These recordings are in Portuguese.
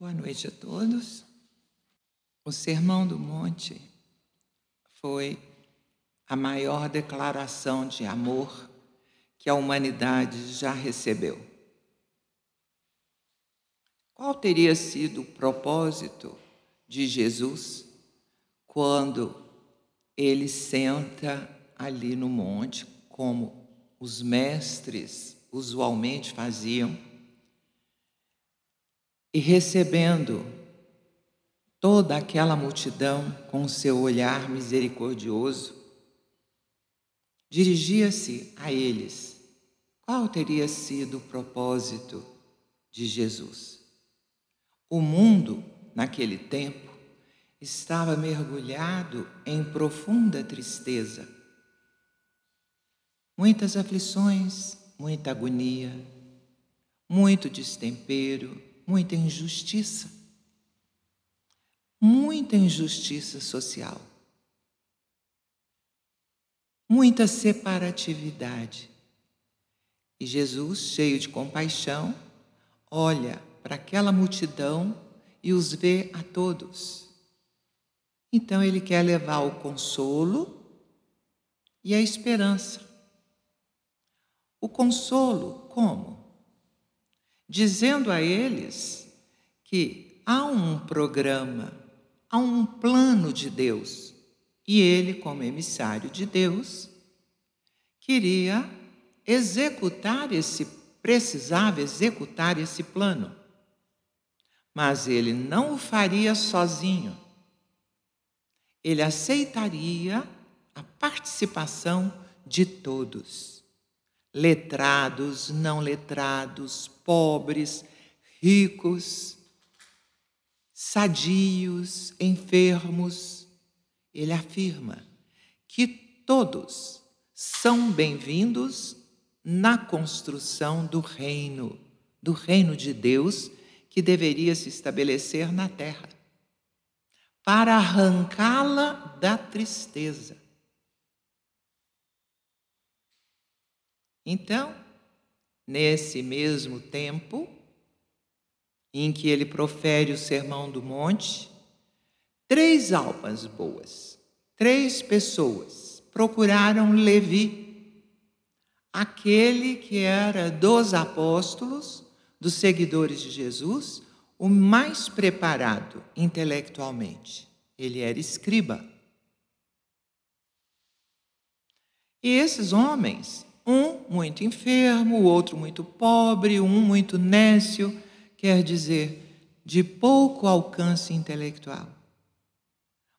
Boa noite a todos. O Sermão do Monte foi a maior declaração de amor que a humanidade já recebeu. Qual teria sido o propósito de Jesus quando ele senta ali no monte, como os mestres usualmente faziam, e recebendo toda aquela multidão com seu olhar misericordioso, dirigia-se a eles. Qual teria sido o propósito de Jesus? O mundo, naquele tempo, estava mergulhado em profunda tristeza. Muitas aflições, muita agonia, muito destempero, muita injustiça. Muita injustiça social. Muita separatividade. E Jesus, cheio de compaixão, olha para aquela multidão e os vê a todos. Então ele quer levar o consolo e a esperança. O consolo, como? Dizendo a eles que há um programa, há um plano de Deus e ele, como emissário de Deus, queria executar esse, precisava executar esse plano. Mas ele não o faria sozinho. Ele aceitaria a participação de todos letrados, não letrados, pobres, ricos, sadios, enfermos. Ele afirma que todos são bem-vindos na construção do reino, do reino de Deus que deveria se estabelecer na terra, para arrancá-la da tristeza Então, nesse mesmo tempo em que ele profere o Sermão do Monte, três almas boas, três pessoas procuraram Levi, aquele que era dos apóstolos, dos seguidores de Jesus, o mais preparado intelectualmente. Ele era escriba. E esses homens um muito enfermo, o outro muito pobre, um muito nécio, quer dizer, de pouco alcance intelectual.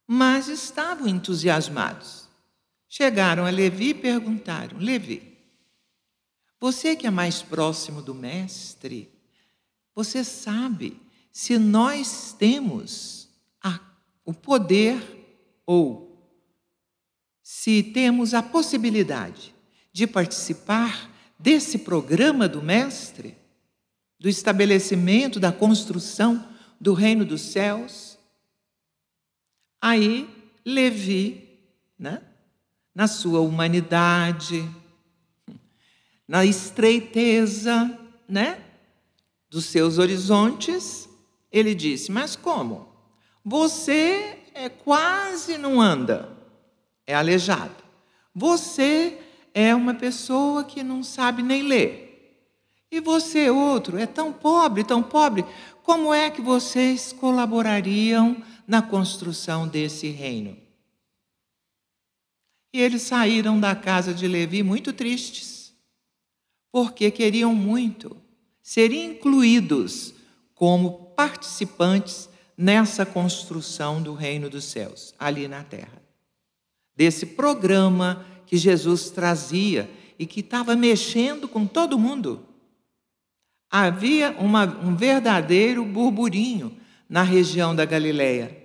Mas estavam entusiasmados. Chegaram a Levi e perguntaram: Levi, você que é mais próximo do Mestre, você sabe se nós temos a, o poder ou se temos a possibilidade de participar desse programa do Mestre, do estabelecimento, da construção do reino dos céus. Aí, Levi, né, na sua humanidade, na estreiteza né, dos seus horizontes, ele disse: Mas como? Você é quase não anda, é aleijado. Você é uma pessoa que não sabe nem ler. E você, outro, é tão pobre, tão pobre. Como é que vocês colaborariam na construção desse reino? E eles saíram da casa de Levi muito tristes, porque queriam muito ser incluídos como participantes nessa construção do reino dos céus, ali na terra. Desse programa que Jesus trazia e que estava mexendo com todo mundo. Havia uma, um verdadeiro burburinho na região da Galileia.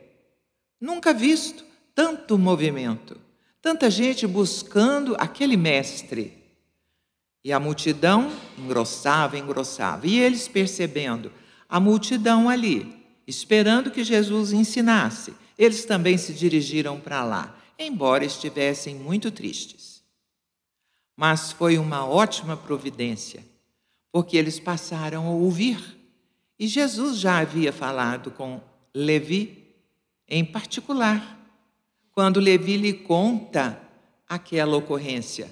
Nunca visto tanto movimento, tanta gente buscando aquele mestre. E a multidão engrossava, engrossava. E eles percebendo a multidão ali, esperando que Jesus ensinasse, eles também se dirigiram para lá embora estivessem muito tristes. Mas foi uma ótima providência, porque eles passaram a ouvir E Jesus já havia falado com Levi em particular, quando Levi lhe conta aquela ocorrência,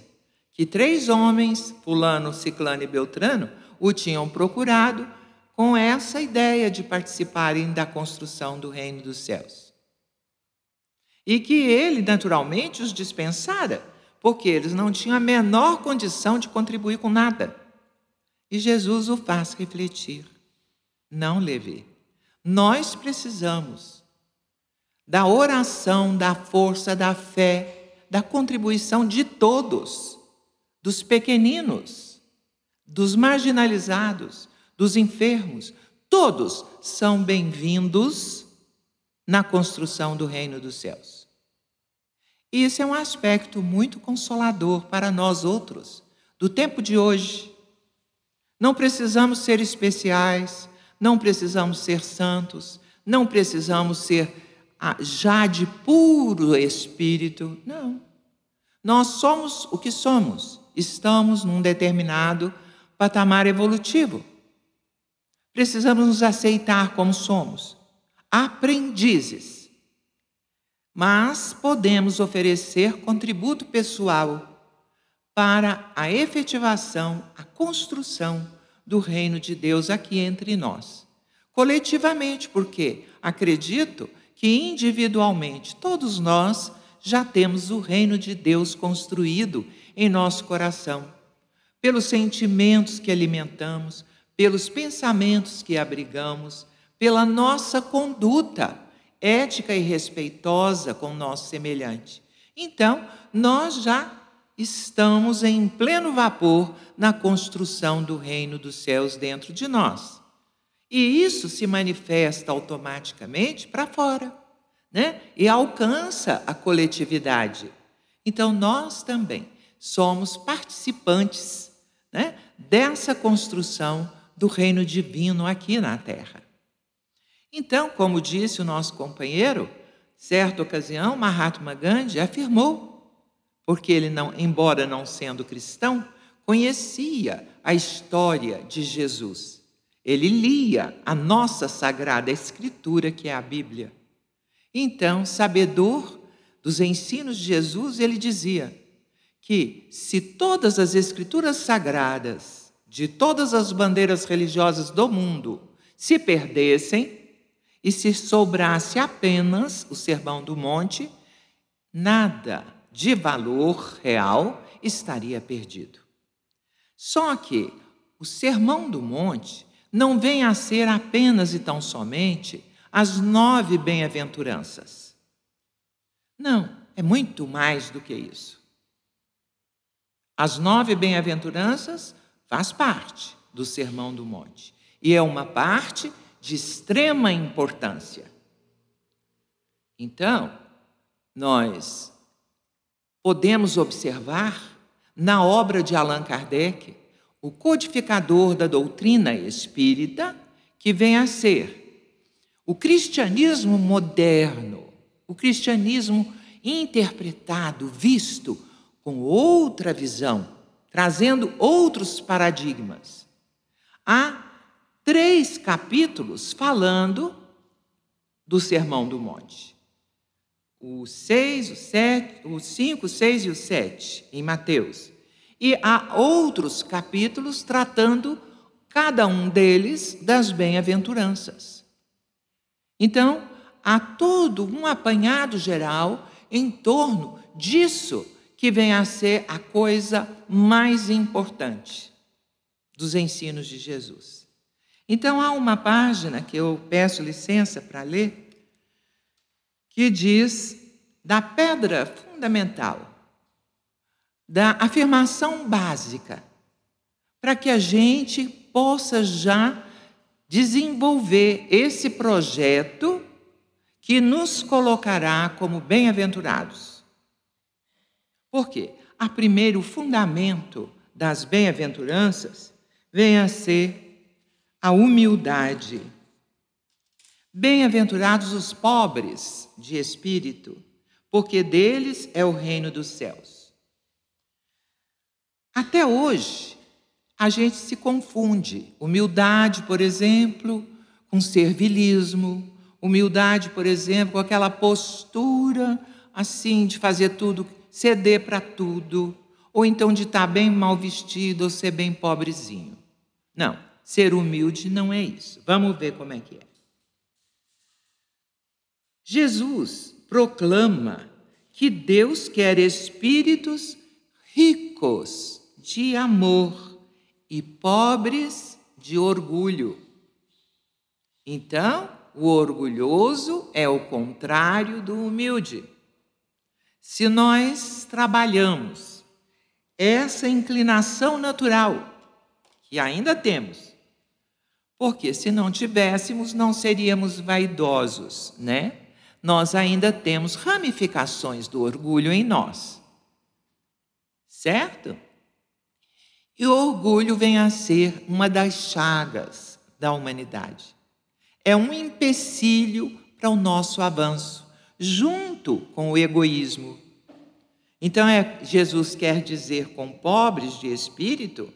que três homens, Fulano, Ciclano e Beltrano, o tinham procurado com essa ideia de participarem da construção do reino dos céus. E que ele, naturalmente, os dispensara, porque eles não tinham a menor condição de contribuir com nada. E Jesus o faz refletir. Não, Levi. Nós precisamos da oração, da força, da fé, da contribuição de todos, dos pequeninos, dos marginalizados, dos enfermos. Todos são bem-vindos na construção do reino dos céus. E isso é um aspecto muito consolador para nós outros, do tempo de hoje. Não precisamos ser especiais, não precisamos ser santos, não precisamos ser ah, já de puro espírito. Não. Nós somos o que somos. Estamos num determinado patamar evolutivo. Precisamos nos aceitar como somos, aprendizes mas podemos oferecer contributo pessoal para a efetivação, a construção do reino de Deus aqui entre nós. Coletivamente, porque acredito que individualmente todos nós já temos o reino de Deus construído em nosso coração, pelos sentimentos que alimentamos, pelos pensamentos que abrigamos, pela nossa conduta ética e respeitosa com o nosso semelhante. Então, nós já estamos em pleno vapor na construção do reino dos céus dentro de nós. E isso se manifesta automaticamente para fora, né? E alcança a coletividade. Então, nós também somos participantes né, dessa construção do reino divino aqui na Terra. Então, como disse o nosso companheiro, certa ocasião, Mahatma Gandhi afirmou, porque ele não, embora não sendo cristão, conhecia a história de Jesus. Ele lia a nossa sagrada escritura, que é a Bíblia. Então, sabedor dos ensinos de Jesus, ele dizia que se todas as escrituras sagradas de todas as bandeiras religiosas do mundo se perdessem, e se sobrasse apenas o Sermão do Monte, nada de valor real estaria perdido. Só que o Sermão do Monte não vem a ser apenas e tão somente as nove bem-aventuranças. Não, é muito mais do que isso. As nove bem-aventuranças faz parte do Sermão do Monte e é uma parte de extrema importância. Então, nós podemos observar na obra de Allan Kardec o codificador da doutrina espírita, que vem a ser o cristianismo moderno, o cristianismo interpretado, visto com outra visão, trazendo outros paradigmas. Há três capítulos falando do Sermão do Monte. O 6, o 7, o 5, o 6 e o 7 em Mateus. E há outros capítulos tratando cada um deles das bem-aventuranças. Então, há todo um apanhado geral em torno disso que vem a ser a coisa mais importante dos ensinos de Jesus. Então há uma página que eu peço licença para ler, que diz da pedra fundamental, da afirmação básica, para que a gente possa já desenvolver esse projeto que nos colocará como bem-aventurados. Por quê? A primeiro fundamento das bem-aventuranças vem a ser a humildade. Bem-aventurados os pobres de espírito, porque deles é o reino dos céus. Até hoje, a gente se confunde. Humildade, por exemplo, com servilismo, humildade, por exemplo, com aquela postura assim de fazer tudo, ceder para tudo, ou então de estar tá bem mal vestido ou ser bem pobrezinho. Não, ser humilde não é isso. Vamos ver como é que é. Jesus proclama que Deus quer espíritos ricos de amor e pobres de orgulho. Então, o orgulhoso é o contrário do humilde. Se nós trabalhamos essa inclinação natural, que ainda temos, porque se não tivéssemos, não seríamos vaidosos, né? Nós ainda temos ramificações do orgulho em nós. Certo? E o orgulho vem a ser uma das chagas da humanidade. É um empecilho para o nosso avanço, junto com o egoísmo. Então, é, Jesus quer dizer com pobres de espírito,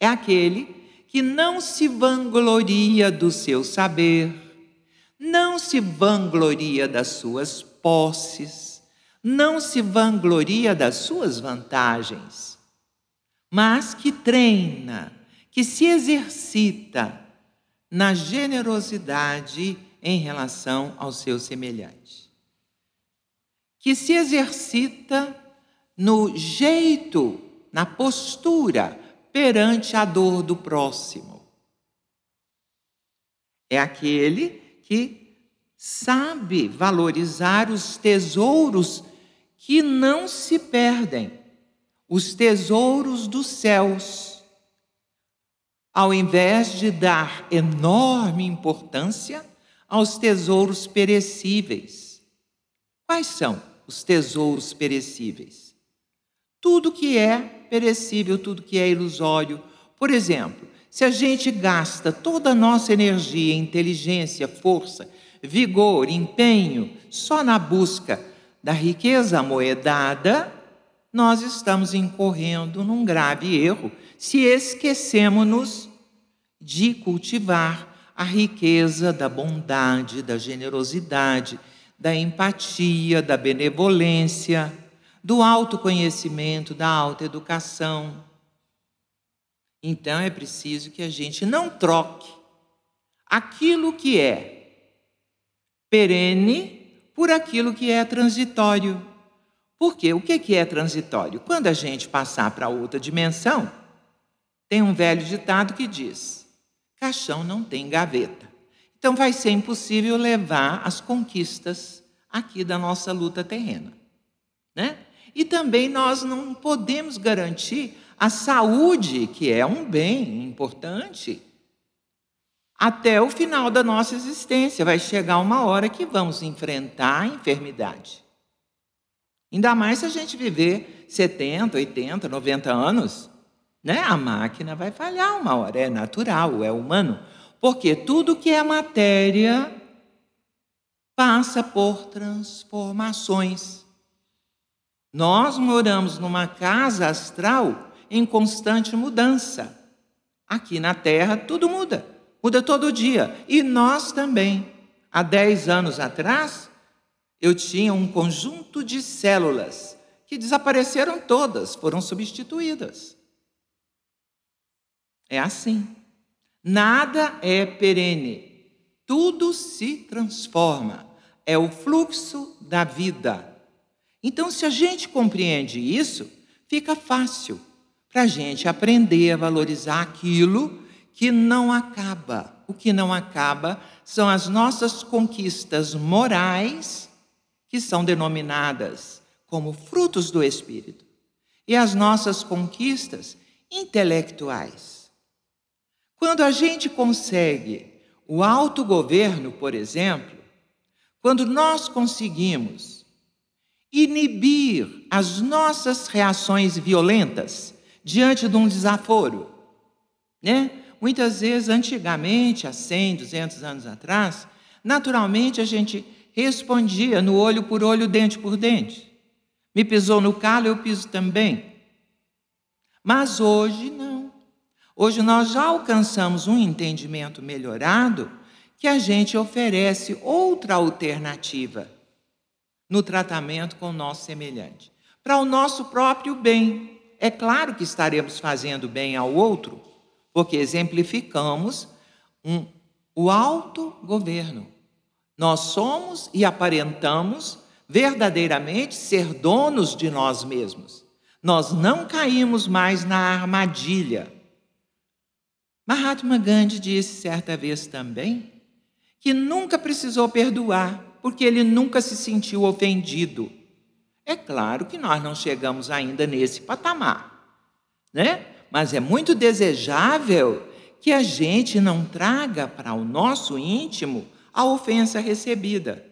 é aquele que não se vangloria do seu saber, não se vangloria das suas posses, não se vangloria das suas vantagens mas que treina, que se exercita na generosidade em relação ao seu semelhante. Que se exercita no jeito, na postura perante a dor do próximo. É aquele que sabe valorizar os tesouros que não se perdem os tesouros dos céus, ao invés de dar enorme importância aos tesouros perecíveis. Quais são os tesouros perecíveis? Tudo que é perecível, tudo que é ilusório. Por exemplo, se a gente gasta toda a nossa energia, inteligência, força, vigor, empenho só na busca da riqueza amoedada, nós estamos incorrendo num grave erro se esquecemos-nos de cultivar a riqueza da bondade, da generosidade, da empatia, da benevolência, do autoconhecimento, da autoeducação. Então é preciso que a gente não troque aquilo que é perene por aquilo que é transitório. Porque o que é transitório? Quando a gente passar para outra dimensão, tem um velho ditado que diz: caixão não tem gaveta. Então vai ser impossível levar as conquistas aqui da nossa luta terrena. Né? E também nós não podemos garantir a saúde, que é um bem importante, até o final da nossa existência. Vai chegar uma hora que vamos enfrentar a enfermidade. Ainda mais se a gente viver 70, 80, 90 anos, né? A máquina vai falhar uma hora, é natural, é humano. Porque tudo que é matéria passa por transformações. Nós moramos numa casa astral em constante mudança. Aqui na Terra tudo muda, muda todo dia. E nós também. Há 10 anos atrás, eu tinha um conjunto de células que desapareceram todas, foram substituídas. É assim. Nada é perene, tudo se transforma. É o fluxo da vida. Então, se a gente compreende isso, fica fácil para a gente aprender a valorizar aquilo que não acaba. O que não acaba são as nossas conquistas morais que são denominadas como frutos do Espírito, e as nossas conquistas intelectuais. Quando a gente consegue o autogoverno, por exemplo, quando nós conseguimos inibir as nossas reações violentas diante de um desaforo, né? Muitas vezes, antigamente, há 100, 200 anos atrás, naturalmente a gente respondia no olho por olho, dente por dente. Me pisou no calo, eu piso também. Mas hoje não. Hoje nós já alcançamos um entendimento melhorado que a gente oferece outra alternativa no tratamento com o nosso semelhante, para o nosso próprio bem. É claro que estaremos fazendo bem ao outro, porque exemplificamos um, o autogoverno. Nós somos e aparentamos verdadeiramente ser donos de nós mesmos. Nós não caímos mais na armadilha. Mahatma Gandhi disse certa vez também que nunca precisou perdoar, porque ele nunca se sentiu ofendido. É claro que nós não chegamos ainda nesse patamar, né? Mas é muito desejável que a gente não traga para o nosso íntimo a ofensa recebida.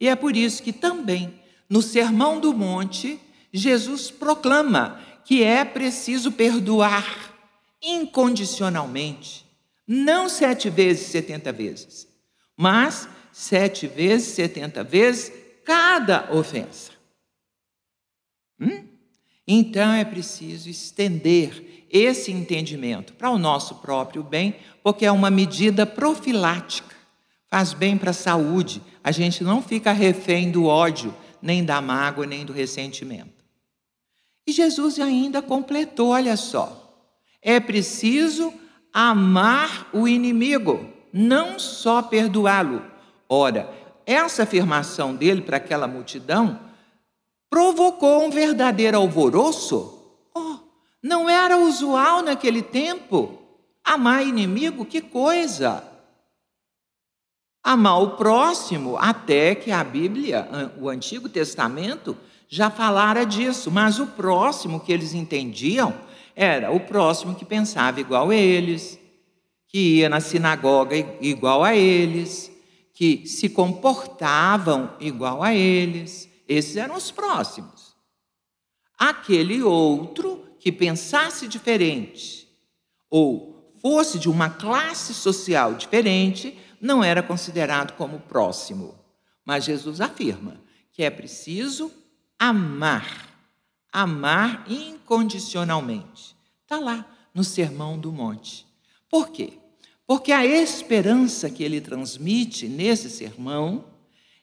E é por isso que também no Sermão do Monte, Jesus proclama que é preciso perdoar incondicionalmente, não sete vezes, setenta vezes, mas sete vezes, setenta vezes cada ofensa. Hum? Então é preciso estender esse entendimento para o nosso próprio bem, porque é uma medida profilática, faz bem para a saúde, a gente não fica refém do ódio, nem da mágoa, nem do ressentimento. E Jesus ainda completou: olha só, é preciso amar o inimigo não só perdoá-lo. Ora, essa afirmação dele para aquela multidão provocou um verdadeiro alvoroço. Oh, não era usual naquele tempo amar inimigo, que coisa! Amar o próximo, até que a Bíblia, o Antigo Testamento, já falara disso, mas o próximo que eles entendiam era o próximo que pensava igual a eles, que ia na sinagoga igual a eles, que se comportavam igual a eles. Esses eram os próximos. Aquele outro que pensasse diferente ou fosse de uma classe social diferente não era considerado como próximo. Mas Jesus afirma que é preciso amar, amar incondicionalmente. Está lá no Sermão do Monte. Por quê? Porque a esperança que ele transmite nesse sermão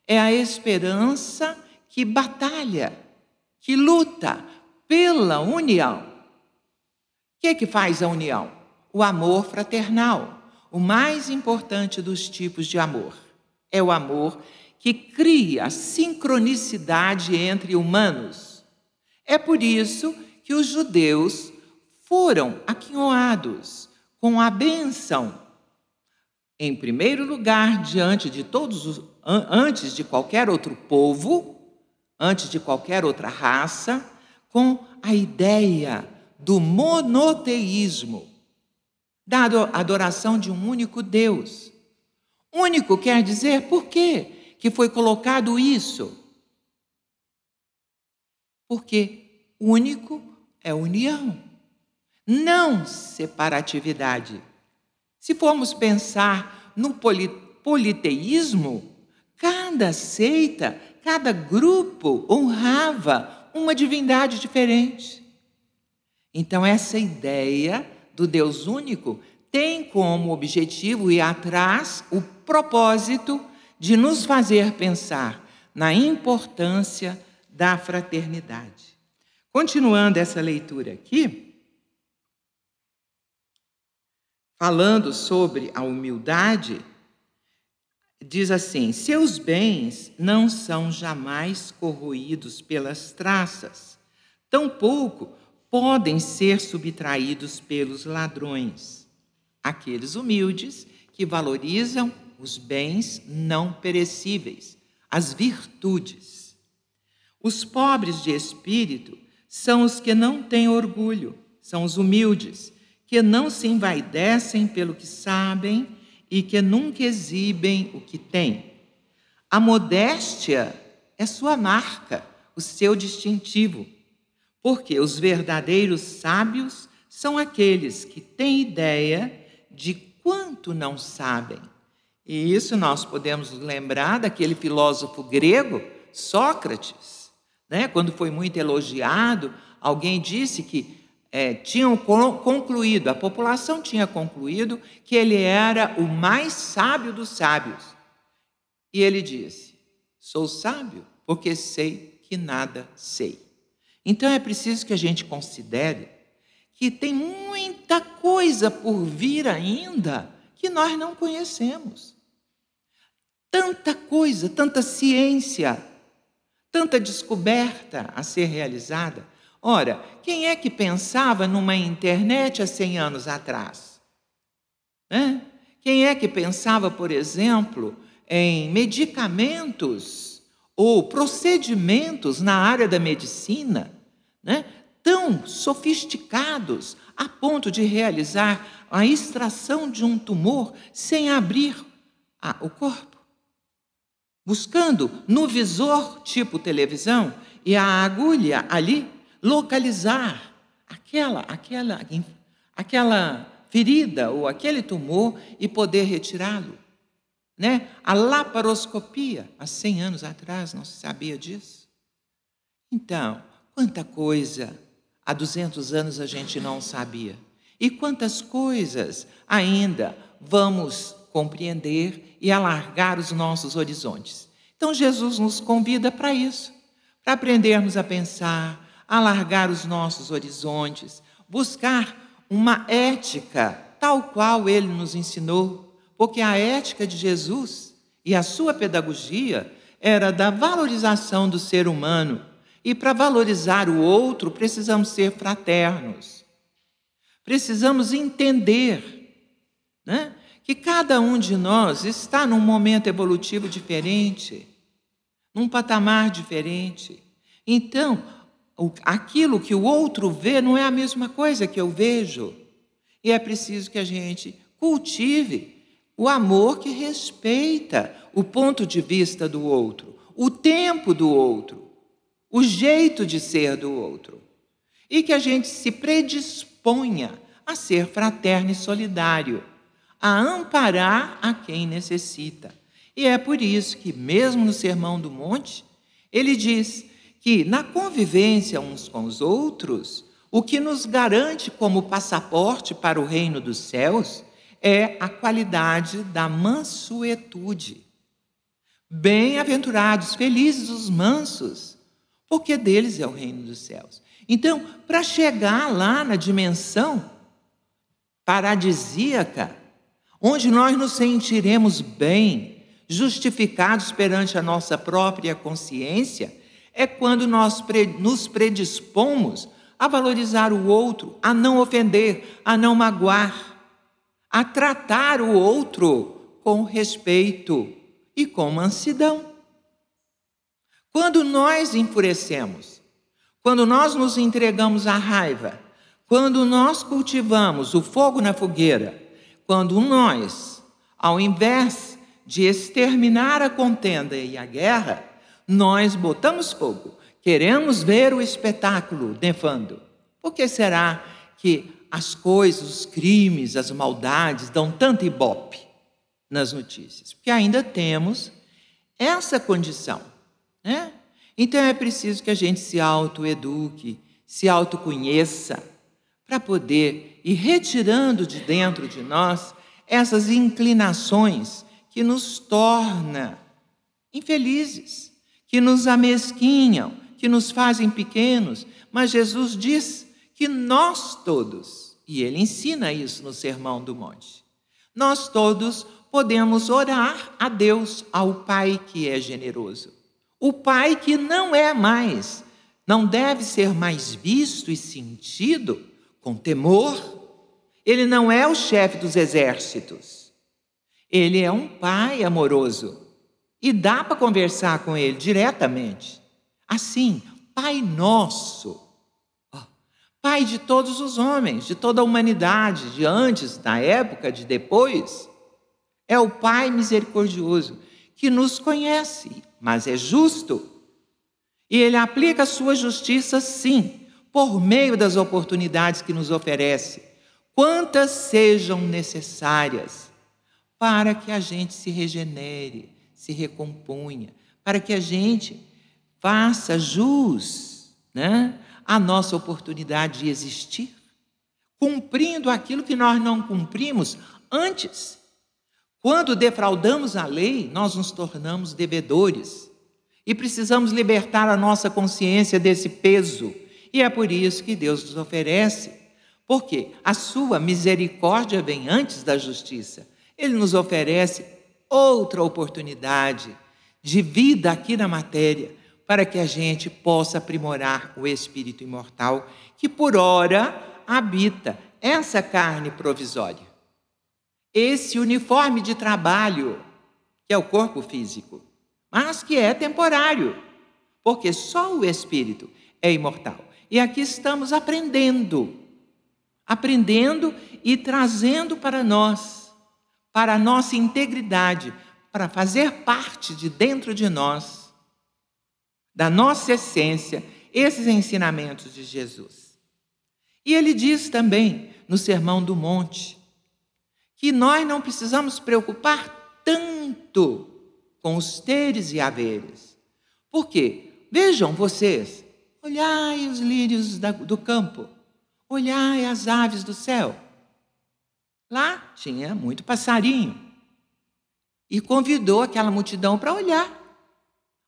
é a esperança que batalha, que luta pela união. O que, é que faz a união? O amor fraternal. O mais importante dos tipos de amor é o amor que cria sincronicidade entre humanos. É por isso que os judeus foram aquinhoados com a benção. Em primeiro lugar, diante de todos os, antes de qualquer outro povo, antes de qualquer outra raça, com a ideia do monoteísmo, da adoração de um único Deus. Único quer dizer por quê que foi colocado isso? Porque único é união não separatividade. Se formos pensar no politeísmo, cada seita, cada grupo honrava uma divindade diferente. Então, essa ideia do Deus único tem como objetivo e atrás o propósito de nos fazer pensar na importância da fraternidade. Continuando essa leitura aqui, falando sobre a humildade, diz assim: seus bens não são jamais corroídos pelas traças, tampouco podem ser subtraídos pelos ladrões. Aqueles humildes que valorizam os bens não perecíveis, as virtudes. Os pobres de espírito são os que não têm orgulho, são os humildes que não se envaidecem pelo que sabem e que nunca exibem o que têm. A modéstia é sua marca, o seu distintivo, porque os verdadeiros sábios são aqueles que têm ideia de quanto não sabem. E isso nós podemos lembrar daquele filósofo grego, Sócrates, né? quando foi muito elogiado, alguém disse que é, tinham concluído, a população tinha concluído que ele era o mais sábio dos sábios. E ele disse: Sou sábio porque sei que nada sei. Então é preciso que a gente considere que tem muita coisa por vir ainda que nós não conhecemos. Tanta coisa, tanta ciência, tanta descoberta a ser realizada. Ora, quem é que pensava numa internet há 100 anos atrás? Né? Quem é que pensava, por exemplo, em medicamentos ou procedimentos na área da medicina né? tão sofisticados a ponto de realizar a extração de um tumor sem abrir a, o corpo? Buscando no visor tipo televisão e a agulha ali localizar aquela, aquela, aquela ferida ou aquele tumor e poder retirá-lo. Né? A laparoscopia, há 100 anos atrás, não se sabia disso. Então, quanta coisa há 200 anos a gente não sabia. E quantas coisas ainda vamos compreender e alargar os nossos horizontes. Então, Jesus nos convida para isso, para aprendermos a pensar, alargar os nossos horizontes, buscar uma ética tal qual ele nos ensinou, porque a ética de Jesus e a sua pedagogia era da valorização do ser humano. E para valorizar o outro, precisamos ser fraternos. Precisamos entender né, que cada um de nós está num momento evolutivo diferente, num patamar diferente. Então, aquilo que o outro vê não é a mesma coisa que eu vejo. E é preciso que a gente cultive o amor que respeita o ponto de vista do outro, o tempo do outro, o jeito de ser do outro. E que a gente se predisponha a ser fraterno e solidário, a amparar a quem necessita. E é por isso que, mesmo no Sermão do Monte, ele diz que na convivência uns com os outros, o que nos garante como passaporte para o reino dos céus é a qualidade da mansuetude. Bem-aventurados, felizes os mansos, porque deles é o reino dos céus. Então, para chegar lá na dimensão paradisíaca, onde nós nos sentiremos bem, justificados perante a nossa própria consciência, é quando nós nos predispomos a valorizar o outro, a não ofender, a não magoar, a tratar o outro com respeito e com mansidão. Quando nós enfurecemos, quando nós nos entregamos à raiva, quando nós cultivamos o fogo na fogueira, quando nós, ao invés de exterminar a contenda e a guerra, nós botamos fogo, queremos ver o espetáculo nevando. Por que será que as coisas, os crimes, as maldades dão tanto ibope nas notícias? Porque ainda temos essa condição. Né? Então é preciso que a gente se autoeduque, se autoconheça, para poder ir retirando de dentro de nós essas inclinações que nos torna infelizes que nos amesquinham, que nos fazem pequenos, mas Jesus diz que nós todos, e ele ensina isso no Sermão do Monte, nós todos podemos orar a Deus, ao Pai que é generoso. O Pai que não é mais, não deve ser mais visto e sentido com temor. Ele não é o chefe dos exércitos. Ele é um Pai amoroso e dá para conversar com ele diretamente. Assim, Pai nosso, Pai de todos os homens, de toda a humanidade, de antes, da época, de depois, é o Pai misericordioso que nos conhece, mas é justo. E ele aplica a sua justiça, sim, por meio das oportunidades que nos oferece, quantas sejam necessárias, para que a gente se regenere, se recompunha, para que a gente faça jus né, à nossa oportunidade de existir, cumprindo aquilo que nós não cumprimos antes. Quando defraudamos a lei, nós nos tornamos devedores e precisamos libertar a nossa consciência desse peso. E é por isso que Deus nos oferece, porque a sua misericórdia vem antes da justiça. Ele nos oferece outra oportunidade de vida aqui na matéria, para que a gente possa aprimorar o espírito imortal que por ora habita essa carne provisória. Esse uniforme de trabalho, que é o corpo físico, mas que é temporário, porque só o espírito é imortal. E aqui estamos aprendendo, aprendendo e trazendo para nós, para a nossa integridade, para fazer parte de dentro de nós, da nossa essência, esses ensinamentos de Jesus. E ele diz também no Sermão do Monte que nós não precisamos preocupar tanto com os teres e haveres. Por quê? Vejam vocês, olhai os lírios do campo, olhai as aves do céu. Lá tinha muito passarinho. E convidou aquela multidão para olhar.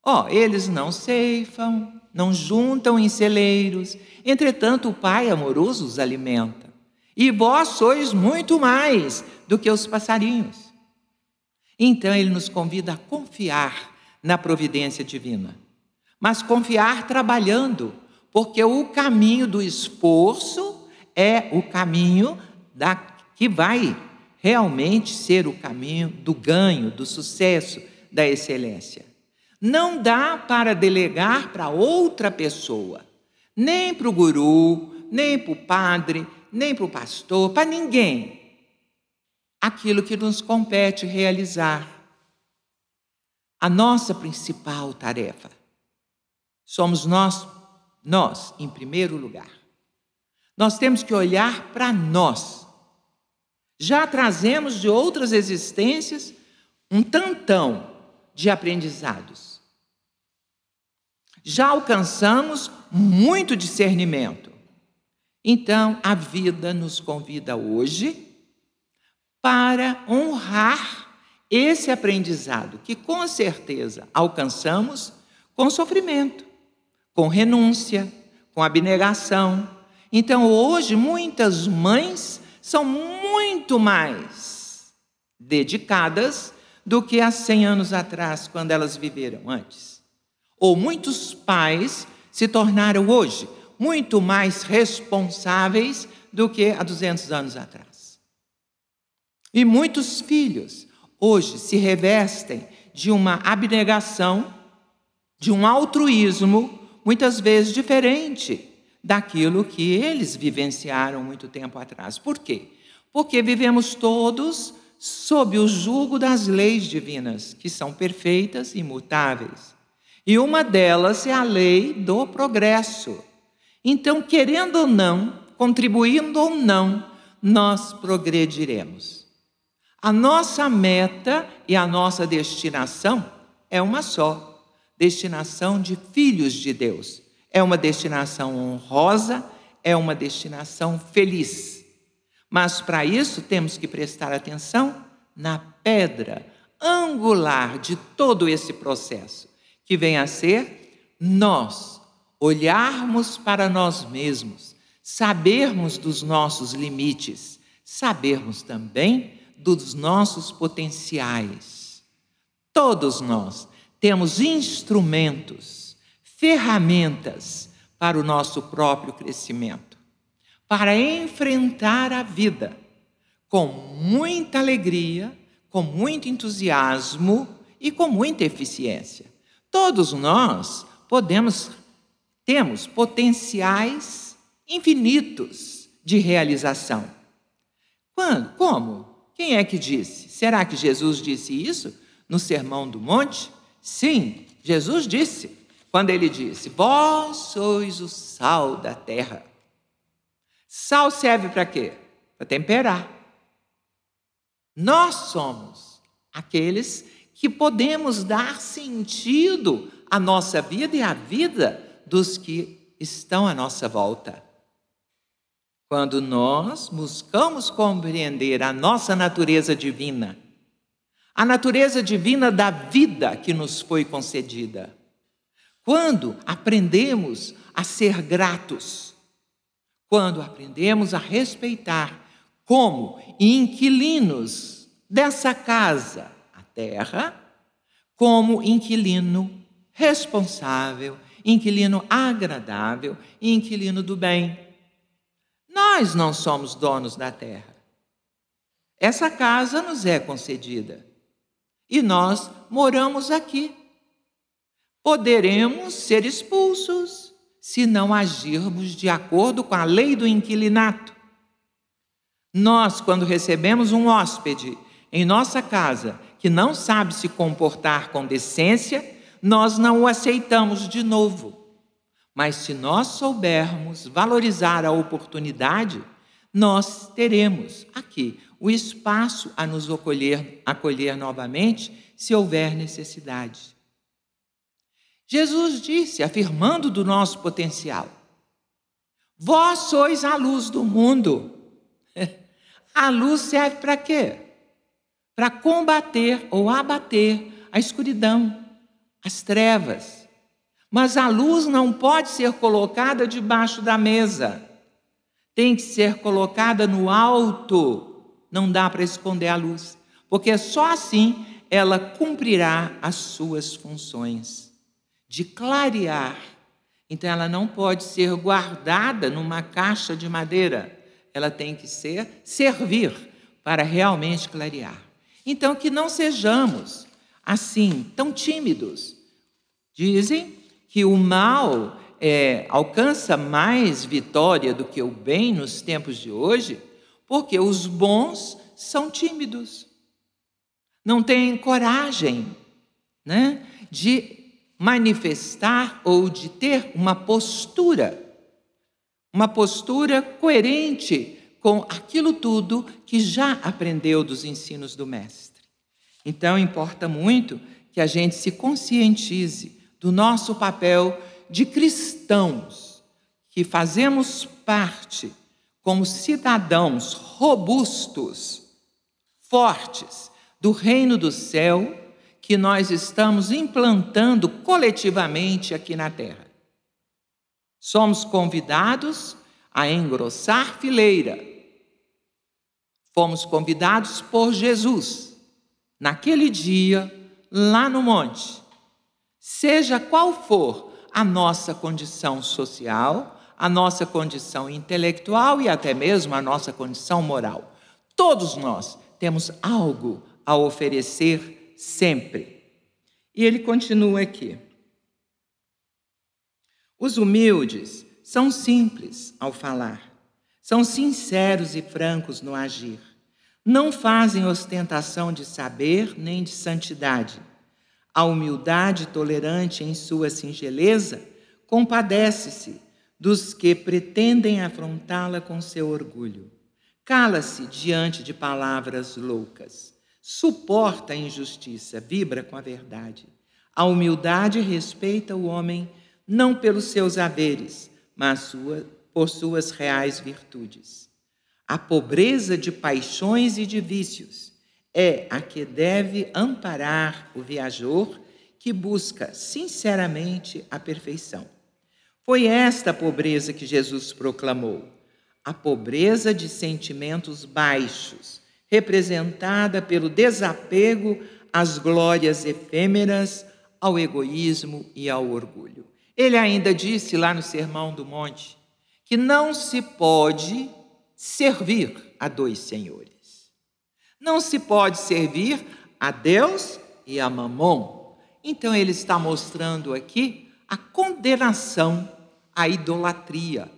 Ó, oh, eles não ceifam, não juntam em celeiros, entretanto o Pai amoroso os alimenta. E vós sois muito mais do que os passarinhos. Então ele nos convida a confiar na providência divina, mas confiar trabalhando, porque o caminho do esforço é o caminho da que vai realmente ser o caminho do ganho, do sucesso, da excelência. Não dá para delegar para outra pessoa, nem para o guru, nem para o padre, nem para o pastor, para ninguém, aquilo que nos compete realizar. A nossa principal tarefa somos nós, nós, em primeiro lugar. Nós temos que olhar para nós. Já trazemos de outras existências um tantão de aprendizados. Já alcançamos muito discernimento. Então, a vida nos convida hoje para honrar esse aprendizado que com certeza alcançamos com sofrimento, com renúncia, com abnegação. Então, hoje, muitas mães são muito mais dedicadas do que há 100 anos atrás, quando elas viveram antes. Ou muitos pais se tornaram hoje muito mais responsáveis do que há 200 anos atrás. E muitos filhos hoje se revestem de uma abnegação, de um altruísmo, muitas vezes diferente daquilo que eles vivenciaram muito tempo atrás. Por quê? Porque vivemos todos sob o jugo das leis divinas, que são perfeitas e imutáveis. E uma delas é a lei do progresso. Então, querendo ou não, contribuindo ou não, nós progrediremos. A nossa meta e a nossa destinação é uma só: destinação de filhos de Deus. É uma destinação honrosa, é uma destinação feliz. Mas para isso temos que prestar atenção na pedra angular de todo esse processo, que vem a ser nós olharmos para nós mesmos, sabermos dos nossos limites, sabermos também dos nossos potenciais. Todos nós temos instrumentos, ferramentas para o nosso próprio crescimento para enfrentar a vida com muita alegria, com muito entusiasmo e com muita eficiência. Todos nós podemos temos potenciais infinitos de realização. Quando? Como? Quem é que disse? Será que Jesus disse isso no Sermão do Monte? Sim, Jesus disse, quando ele disse: Vós sois o sal da terra. Sal serve para quê? Para temperar. Nós somos aqueles que podemos dar sentido à nossa vida e à vida dos que estão à nossa volta. quando nós buscamos compreender a nossa natureza divina, a natureza divina da vida que nos foi concedida. Quando aprendemos a ser gratos, quando aprendemos a respeitar como inquilinos dessa casa, a terra, como inquilino responsável, inquilino agradável e inquilino do bem. Nós não somos donos da terra. Essa casa nos é concedida e nós moramos aqui. Poderemos ser expulsos se não agirmos de acordo com a lei do inquilinato. Nós, quando recebemos um hóspede em nossa casa que não sabe se comportar com decência, nós não o aceitamos de novo. Mas se nós soubermos valorizar a oportunidade, nós teremos aqui o espaço a nos acolher, acolher novamente se houver necessidade. Jesus disse, afirmando do nosso potencial: Vós sois a luz do mundo. A luz serve para quê? Para combater ou abater a escuridão, as trevas. Mas a luz não pode ser colocada debaixo da mesa. Tem que ser colocada no alto. Não dá para esconder a luz, porque só assim ela cumprirá as suas funções de clarear. Então ela não pode ser guardada numa caixa de madeira. Ela tem que ser servir para realmente clarear. Então que não sejamos assim tão tímidos Dizem que o mal é, alcança mais vitória do que o bem nos tempos de hoje, porque os bons são tímidos, não têm coragem né, de manifestar ou de ter uma postura, uma postura coerente com aquilo tudo que já aprendeu dos ensinos do Mestre. Então, importa muito que a gente se conscientize do nosso papel de cristãos, que fazemos parte como cidadãos robustos, fortes do reino do céu que nós estamos implantando coletivamente aqui na terra. Somos convidados a engrossar fileira. Fomos convidados por Jesus, naquele dia, lá no monte, seja qual for a nossa condição social, a nossa condição intelectual e até mesmo a nossa condição moral. Todos nós temos algo a oferecer sempre. E ele continua aqui. Os humildes são simples ao falar, são sinceros e francos no agir. Não fazem ostentação de saber nem de santidade a humildade tolerante em sua singeleza compadece-se dos que pretendem afrontá-la com seu orgulho. Cala-se diante de palavras loucas. Suporta a injustiça, vibra com a verdade. A humildade respeita o homem não pelos seus haveres, mas sua, por suas reais virtudes. A pobreza de paixões e de vícios é a que deve amparar o viajor que busca sinceramente a perfeição. Foi esta pobreza que Jesus proclamou, a pobreza de sentimentos baixos, representada pelo desapego às glórias efêmeras, ao egoísmo e ao orgulho. Ele ainda disse lá no Sermão do Monte que não se pode servir a dois senhores. Não se pode servir a Deus e a Mamon. Então ele está mostrando aqui a condenação à idolatria.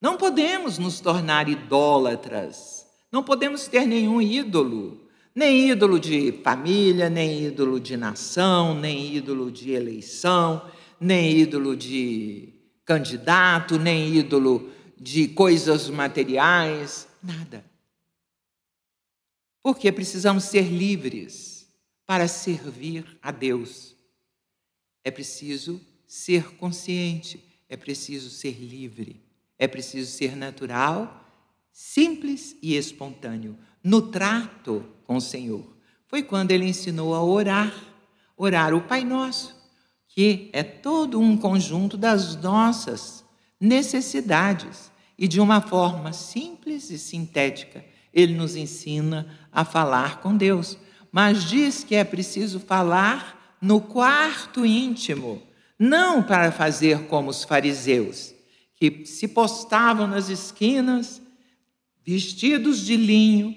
Não podemos nos tornar idólatras. Não podemos ter nenhum ídolo, nem ídolo de família, nem ídolo de nação, nem ídolo de eleição, nem ídolo de candidato, nem ídolo de coisas materiais, nada. Porque precisamos ser livres para servir a Deus. É preciso ser consciente, é preciso ser livre, É preciso ser natural, simples e espontâneo no trato com o Senhor. Foi quando ele ensinou a orar, orar o Pai Nosso, que é todo um conjunto das nossas necessidades e de uma forma simples e sintética. Ele nos ensina a falar com Deus, mas diz que é preciso falar no quarto íntimo, não para fazer como os fariseus, que se postavam nas esquinas, vestidos de linho,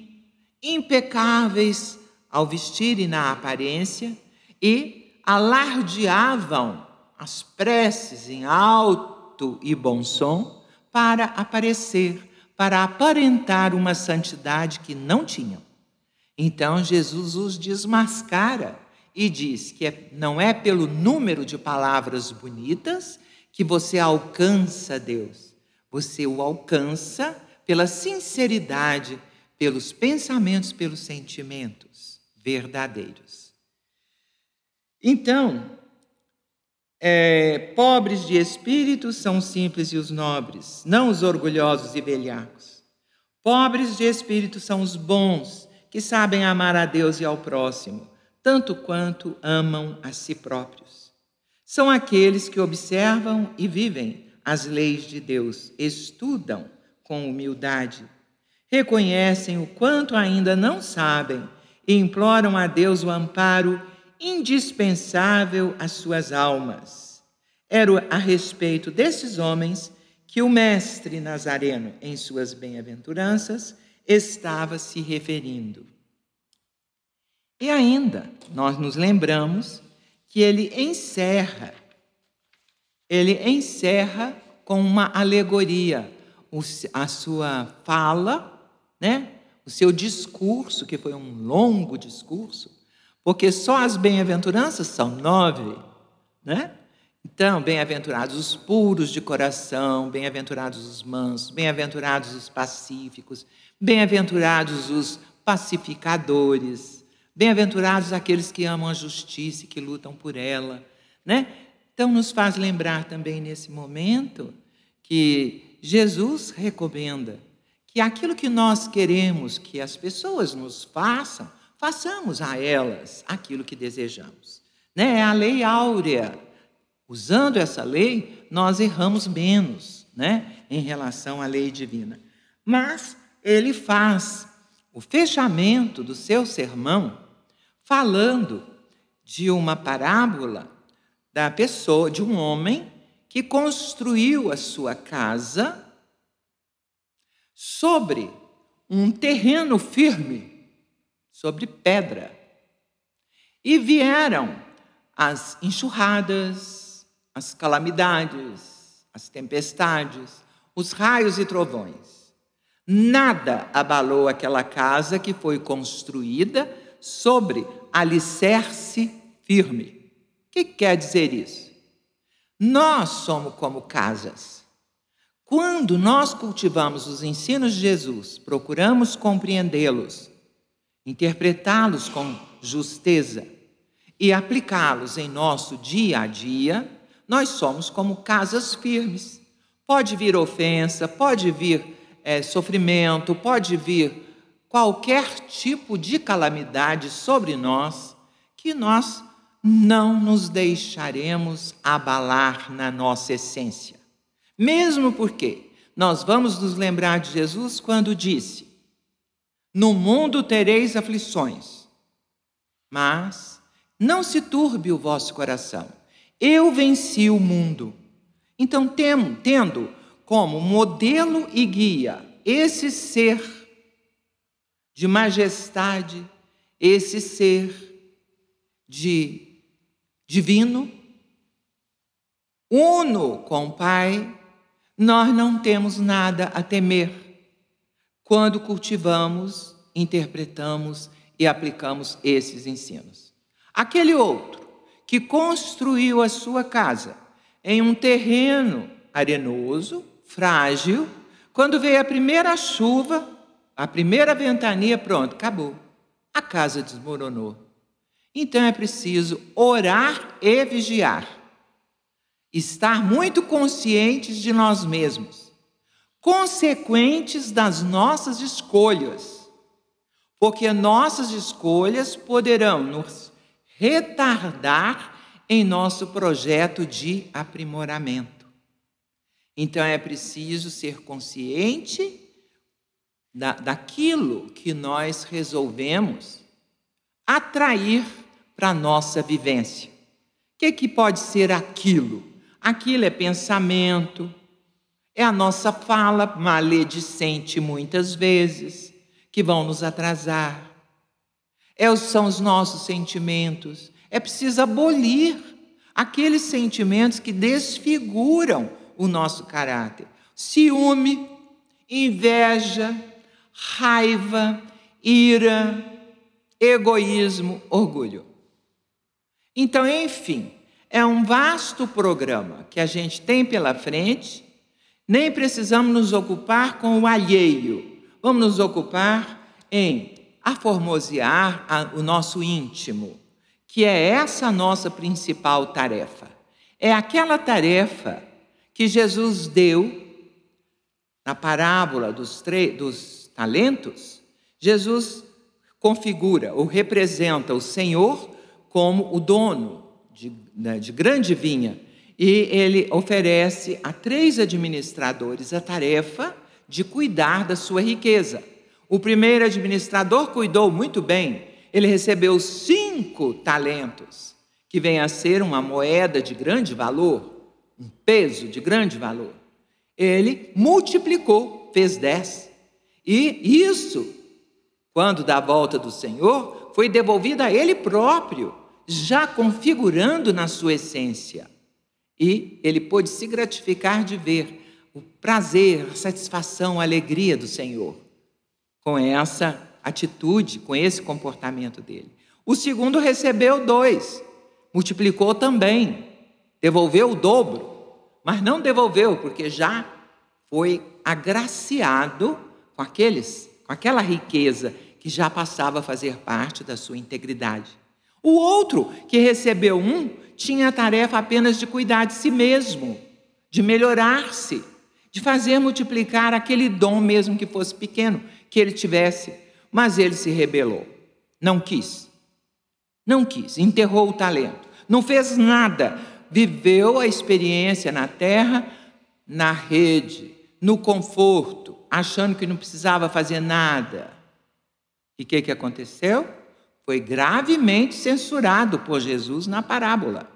impecáveis ao vestirem na aparência e alardeavam as preces em alto e bom som para aparecer, para aparentar uma santidade que não tinham. Então Jesus os desmascara e diz que é, não é pelo número de palavras bonitas que você alcança Deus, você o alcança pela sinceridade, pelos pensamentos, pelos sentimentos verdadeiros. Então, é, pobres de espírito são os simples e os nobres, não os orgulhosos e velhacos. Pobres de espírito são os bons, que sabem amar a Deus e ao próximo, tanto quanto amam a si próprios. São aqueles que observam e vivem as leis de Deus, estudam com humildade, reconhecem o quanto ainda não sabem e imploram a Deus o amparo indispensável às suas almas. Era a respeito desses homens que o Mestre Nazareno, em suas bem-aventuranças, estava se referindo. E ainda, nós nos lembramos que ele encerra, ele encerra com uma alegoria a sua fala, né? o seu discurso, que foi um longo discurso, porque só as bem-aventuranças são nove, né? Então, bem-aventurados os puros de coração, bem-aventurados os mansos, bem-aventurados os pacíficos, bem-aventurados os pacificadores, bem-aventurados aqueles que amam a justiça e que lutam por ela, né? Então, nos faz lembrar também nesse momento que Jesus recomenda que aquilo que nós queremos que as pessoas nos façam, façamos a elas aquilo que desejamos. Né? É a lei áurea. Usando essa lei, nós erramos menos né? em relação à lei divina. Mas ele faz o fechamento do seu sermão falando de uma parábola da pessoa, de um homem que construiu a sua casa sobre um terreno firme, sobre pedra. E vieram as enxurradas, as calamidades, as tempestades, os raios e trovões. Nada abalou aquela casa que foi construída sobre alicerce firme. O que quer dizer isso? Nós somos como casas. Quando nós cultivamos os ensinos de Jesus, procuramos compreendê-los, interpretá-los com justeza e aplicá-los em nosso dia a dia, nós somos como casas firmes. Pode vir ofensa, pode vir é, sofrimento, pode vir qualquer tipo de calamidade sobre nós, que nós não nos deixaremos abalar na nossa essência. Mesmo porque nós vamos nos lembrar de Jesus quando disse: No mundo tereis aflições, mas não se turbe o vosso coração. Eu venci o mundo. Então, tendo como modelo e guia esse ser de majestade, esse ser de divino, uno com o Pai, nós não temos nada a temer quando cultivamos, interpretamos e aplicamos esses ensinos. Aquele outro que construiu a sua casa em um terreno arenoso, frágil, quando veio a primeira chuva, a primeira ventania, pronto, acabou. A casa desmoronou. Então é preciso orar e vigiar. Estar muito conscientes de nós mesmos. consequentes das nossas escolhas, porque nossas escolhas poderão nos retardar em nosso projeto de aprimoramento. Então é preciso ser consciente da, daquilo que nós resolvemos atrair para a nossa vivência. O que, que pode ser aquilo? Aquilo é pensamento, é a nossa fala maledicente muitas vezes, que vão nos atrasar. É, são os nossos sentimentos. É preciso abolir aqueles sentimentos que desfiguram o nosso caráter. Ciúme, inveja, raiva, ira, egoísmo, orgulho. Então, enfim, é um vasto programa que a gente tem pela frente nem precisamos nos ocupar com o alheio, vamos nos ocupar em aformosear o nosso íntimo, que é essa nossa principal tarefa. É aquela tarefa que Jesus deu na parábola dos, dos talentos. Jesus configura ou representa o Senhor como o dono de, né, de grande vinha e ele oferece a três administradores a tarefa de cuidar da sua riqueza. O primeiro administrador cuidou muito bem, ele recebeu cinco talentos, que vem a ser uma moeda de grande valor, um peso de grande valor. Ele multiplicou, fez dez. E isso, quando da volta do Senhor, foi devolvido a ele próprio, já configurando na sua essência e ele pôde se gratificar de ver o prazer, a satisfação, a alegria do Senhor com essa atitude, com esse comportamento dele. O segundo recebeu dois, multiplicou também, devolveu o dobro, mas não devolveu porque já foi agraciado com aqueles, com aquela riqueza que já passava a fazer parte da sua integridade. O outro que recebeu um tinha a tarefa apenas de cuidar de si mesmo, de melhorar-se, de fazer multiplicar aquele dom, mesmo que fosse pequeno, que ele tivesse. Mas ele se rebelou, não quis. Não quis, enterrou o talento, não fez nada, viveu a experiência na terra, na rede, no conforto, achando que não precisava fazer nada. E o que, que aconteceu? Foi gravemente censurado por Jesus na parábola.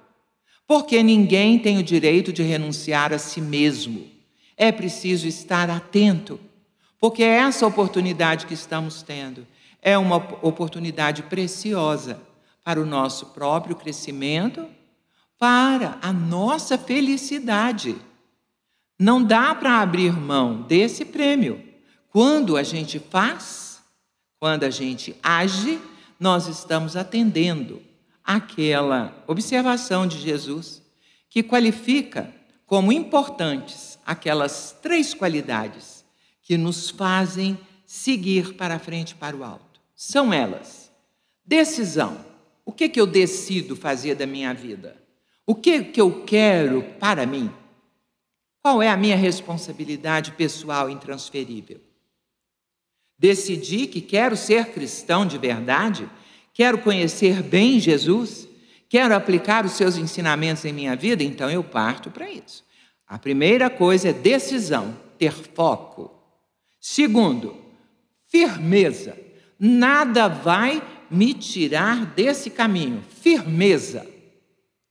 Porque ninguém tem o direito de renunciar a si mesmo. É preciso estar atento, porque essa oportunidade que estamos tendo é uma oportunidade preciosa para o nosso próprio crescimento, para a nossa felicidade. Não dá para abrir mão desse prêmio. Quando a gente faz, quando a gente age, nós estamos atendendo aquela observação de Jesus que qualifica como importantes aquelas três qualidades que nos fazem seguir para frente para o alto. São elas: decisão. O que, que eu decido fazer da minha vida? O que, que eu quero para mim? Qual é a minha responsabilidade pessoal intransferível? Decidi que quero ser cristão de verdade, quero conhecer bem Jesus, quero aplicar os seus ensinamentos em minha vida, então eu parto para isso. A primeira coisa é decisão, ter foco. Segundo, firmeza. Nada vai me tirar desse caminho. Firmeza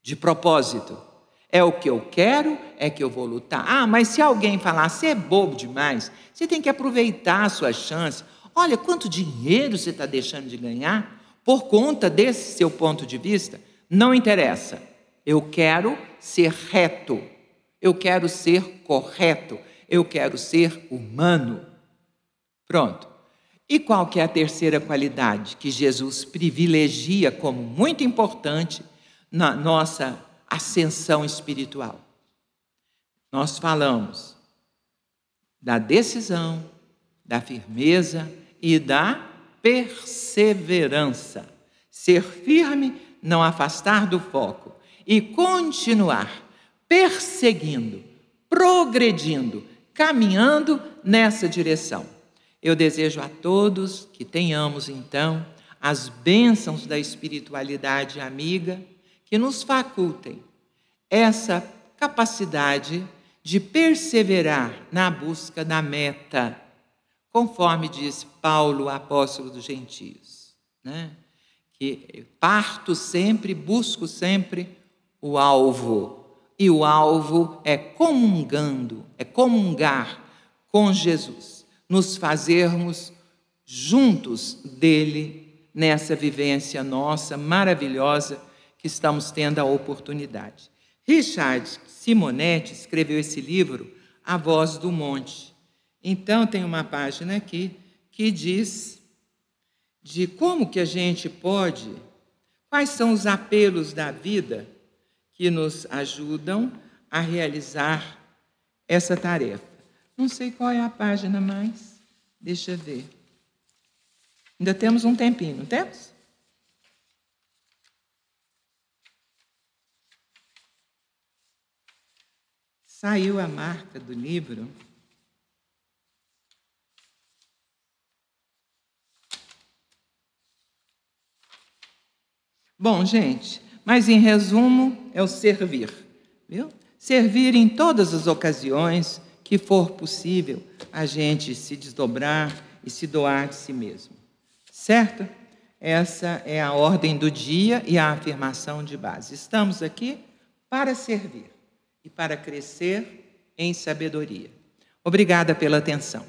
de propósito. É o que eu quero, é que eu vou lutar. Ah, mas se alguém falar, você é bobo demais, você tem que aproveitar a sua chance. Olha quanto dinheiro você está deixando de ganhar por conta desse seu ponto de vista. Não interessa. Eu quero ser reto. Eu quero ser correto. Eu quero ser humano. Pronto. E qual que é a terceira qualidade que Jesus privilegia como muito importante na nossa ascensão espiritual. Nós falamos da decisão, da firmeza e da perseverança. Ser firme, não afastar do foco e continuar perseguindo, progredindo, caminhando nessa direção. Eu desejo a todos que tenhamos, então, as bênçãos da espiritualidade amiga que nos facultem essa capacidade de perseverar na busca da meta, conforme diz Paulo, apóstolo dos gentios, né? que parto sempre, busco sempre o alvo, e o alvo é comungando, é comungar com Jesus, nos fazermos juntos dele nessa vivência nossa maravilhosa que estamos tendo a oportunidade. Richard Simonetti escreveu esse livro, A Voz do Monte. Então tem uma página aqui que diz de como que a gente pode, quais são os apelos da vida que nos ajudam a realizar essa tarefa. Não sei qual é a página mais, deixa eu ver. Ainda temos um tempinho, não temos? Saiu a marca do livro. Bom, gente, mas em resumo é o servir, viu? Servir em todas as ocasiões que for possível a gente se desdobrar e se doar de si mesmo. Certo? Essa é a ordem do dia e a afirmação de base. Estamos aqui para servir e para crescer em sabedoria. Obrigada pela atenção.